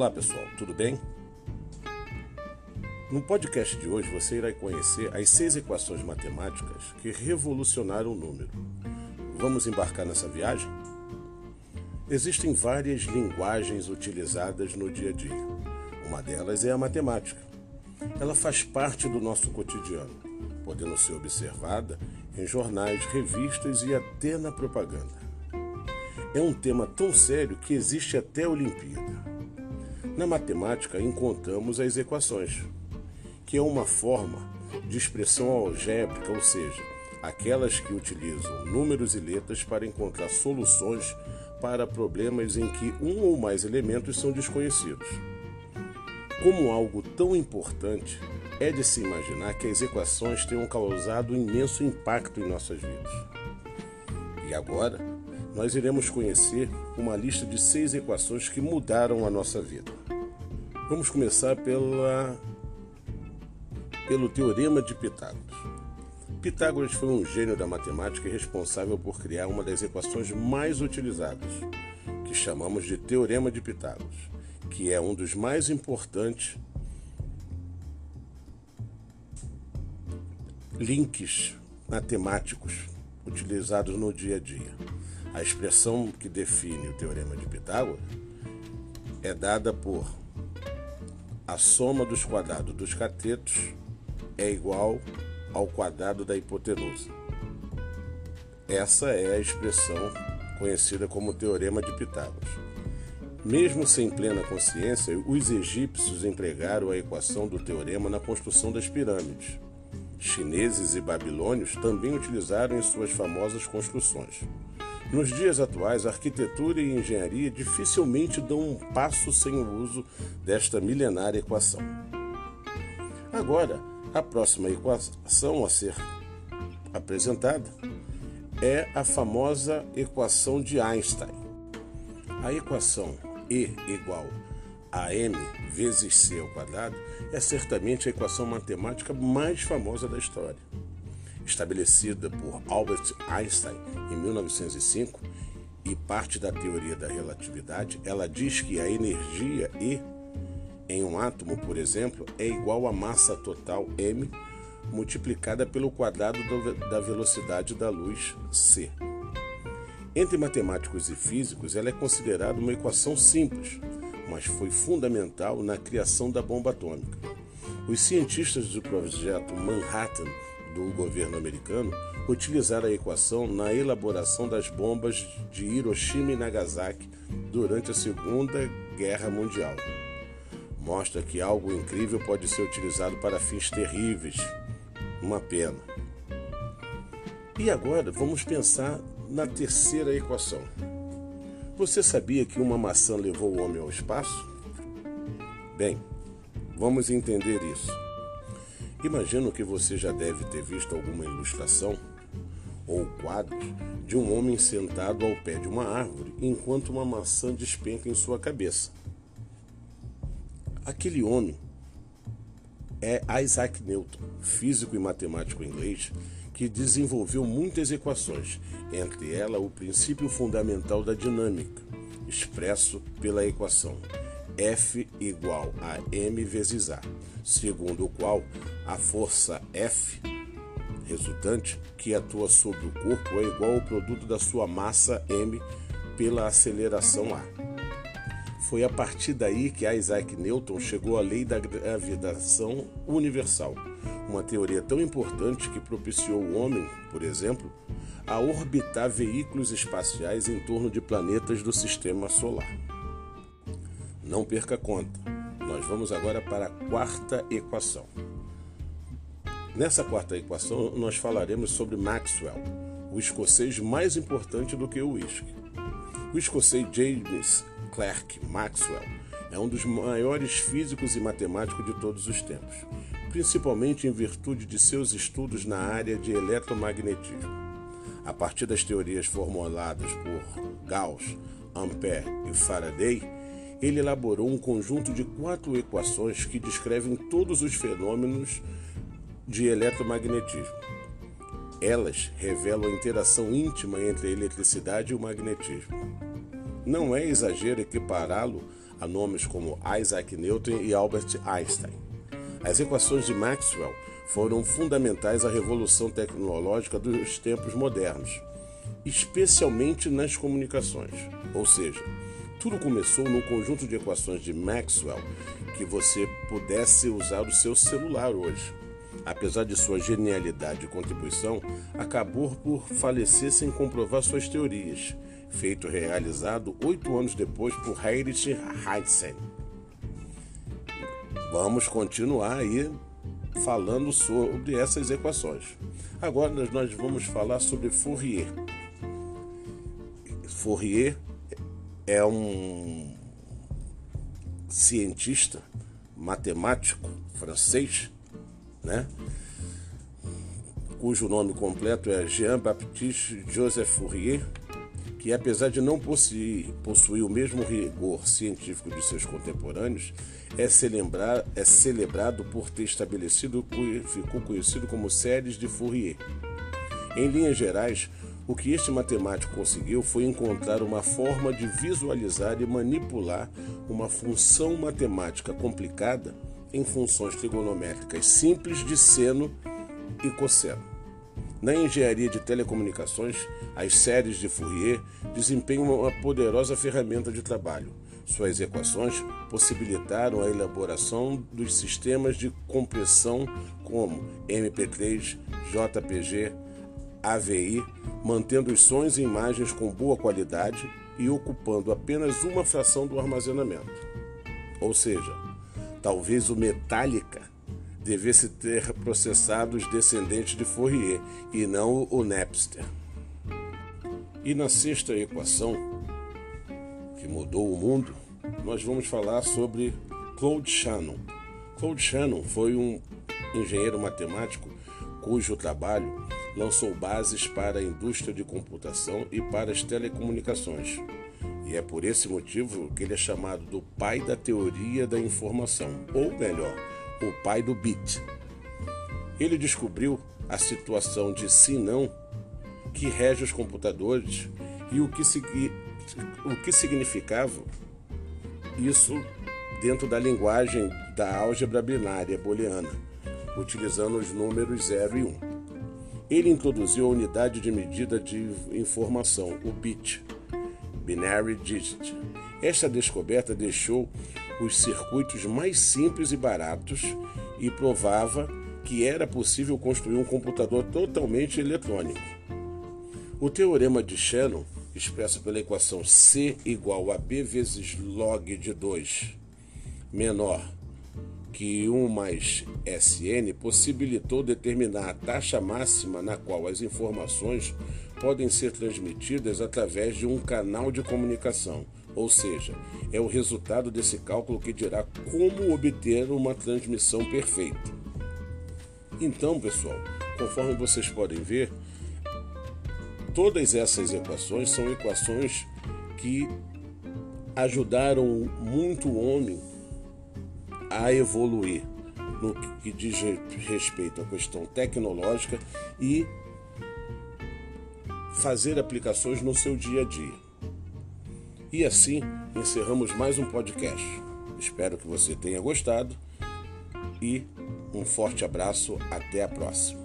Olá pessoal, tudo bem? No podcast de hoje você irá conhecer as seis equações matemáticas que revolucionaram o número. Vamos embarcar nessa viagem? Existem várias linguagens utilizadas no dia a dia. Uma delas é a matemática. Ela faz parte do nosso cotidiano, podendo ser observada em jornais, revistas e até na propaganda. É um tema tão sério que existe até a Olimpíada. Na matemática encontramos as equações, que é uma forma de expressão algébrica, ou seja, aquelas que utilizam números e letras para encontrar soluções para problemas em que um ou mais elementos são desconhecidos. Como algo tão importante, é de se imaginar que as equações tenham causado imenso impacto em nossas vidas. E agora, nós iremos conhecer uma lista de seis equações que mudaram a nossa vida. Vamos começar pela, pelo Teorema de Pitágoras. Pitágoras foi um gênio da matemática e responsável por criar uma das equações mais utilizadas, que chamamos de Teorema de Pitágoras, que é um dos mais importantes links matemáticos utilizados no dia a dia. A expressão que define o teorema de Pitágoras é dada por a soma dos quadrados dos catetos é igual ao quadrado da hipotenusa. Essa é a expressão conhecida como teorema de Pitágoras. Mesmo sem plena consciência, os egípcios empregaram a equação do teorema na construção das pirâmides. Chineses e babilônios também utilizaram em suas famosas construções. Nos dias atuais, a arquitetura e a engenharia dificilmente dão um passo sem o uso desta milenária equação. Agora, a próxima equação a ser apresentada é a famosa equação de Einstein. A equação E igual a m vezes c ao quadrado é certamente a equação matemática mais famosa da história estabelecida por Albert Einstein em 1905 e parte da teoria da relatividade, ela diz que a energia E em um átomo, por exemplo, é igual à massa total m multiplicada pelo quadrado da velocidade da luz c. Entre matemáticos e físicos, ela é considerada uma equação simples, mas foi fundamental na criação da bomba atômica. Os cientistas do projeto Manhattan do governo americano utilizaram a equação na elaboração das bombas de Hiroshima e Nagasaki durante a Segunda Guerra Mundial. Mostra que algo incrível pode ser utilizado para fins terríveis. Uma pena. E agora vamos pensar na terceira equação. Você sabia que uma maçã levou o homem ao espaço? Bem, vamos entender isso. Imagino que você já deve ter visto alguma ilustração ou quadros de um homem sentado ao pé de uma árvore enquanto uma maçã despenca em sua cabeça. Aquele homem é Isaac Newton, físico e matemático inglês, que desenvolveu muitas equações, entre elas o princípio fundamental da dinâmica, expresso pela equação F igual a m vezes A, segundo o qual a força F resultante que atua sobre o corpo é igual ao produto da sua massa m pela aceleração A. Foi a partir daí que Isaac Newton chegou à lei da gravitação universal, uma teoria tão importante que propiciou o homem, por exemplo, a orbitar veículos espaciais em torno de planetas do sistema solar. Não perca conta. Nós vamos agora para a quarta equação. Nessa quarta equação, nós falaremos sobre Maxwell, o escocês mais importante do que o whisky. O escocês James Clerk Maxwell é um dos maiores físicos e matemáticos de todos os tempos, principalmente em virtude de seus estudos na área de eletromagnetismo. A partir das teorias formuladas por Gauss, Ampère e Faraday, ele elaborou um conjunto de quatro equações que descrevem todos os fenômenos de eletromagnetismo. Elas revelam a interação íntima entre a eletricidade e o magnetismo. Não é exagero equipará-lo a nomes como Isaac Newton e Albert Einstein. As equações de Maxwell foram fundamentais à revolução tecnológica dos tempos modernos, especialmente nas comunicações. Ou seja, tudo começou num conjunto de equações de Maxwell que você pudesse usar o seu celular hoje apesar de sua genialidade e contribuição, acabou por falecer sem comprovar suas teorias, feito realizado oito anos depois por Heinrich Heisenberg. Vamos continuar aí falando sobre essas equações. Agora nós vamos falar sobre Fourier. Fourier é um cientista matemático francês né? cujo nome completo é Jean-Baptiste Joseph Fourier, que apesar de não possuir, possuir o mesmo rigor científico de seus contemporâneos, é, celebrar, é celebrado por ter estabelecido ficou conhecido como séries de Fourier. Em linhas gerais, o que este matemático conseguiu foi encontrar uma forma de visualizar e manipular uma função matemática complicada em funções trigonométricas simples de seno e cosseno. Na engenharia de telecomunicações, as séries de Fourier desempenham uma poderosa ferramenta de trabalho. Suas equações possibilitaram a elaboração dos sistemas de compressão como MP3, JPG, AVI, mantendo os sons e imagens com boa qualidade e ocupando apenas uma fração do armazenamento. Ou seja, Talvez o Metallica devesse ter processado os descendentes de Fourier e não o Napster. E na sexta equação, que mudou o mundo, nós vamos falar sobre Claude Shannon. Claude Shannon foi um engenheiro matemático cujo trabalho lançou bases para a indústria de computação e para as telecomunicações. E é por esse motivo que ele é chamado do pai da teoria da informação, ou melhor, o pai do bit. Ele descobriu a situação de sim-não que rege os computadores e o que, o que significava isso dentro da linguagem da álgebra binária booleana, utilizando os números 0 e 1. Ele introduziu a unidade de medida de informação, o bit Binary Digit. Esta descoberta deixou os circuitos mais simples e baratos e provava que era possível construir um computador totalmente eletrônico. O teorema de Shannon, expresso pela equação C igual a B vezes log de 2 menor que 1 mais Sn, possibilitou determinar a taxa máxima na qual as informações podem ser transmitidas através de um canal de comunicação, ou seja, é o resultado desse cálculo que dirá como obter uma transmissão perfeita. Então, pessoal, conforme vocês podem ver, todas essas equações são equações que ajudaram muito o homem a evoluir no que diz respeito à questão tecnológica e fazer aplicações no seu dia a dia. E assim encerramos mais um podcast. Espero que você tenha gostado e um forte abraço. Até a próxima.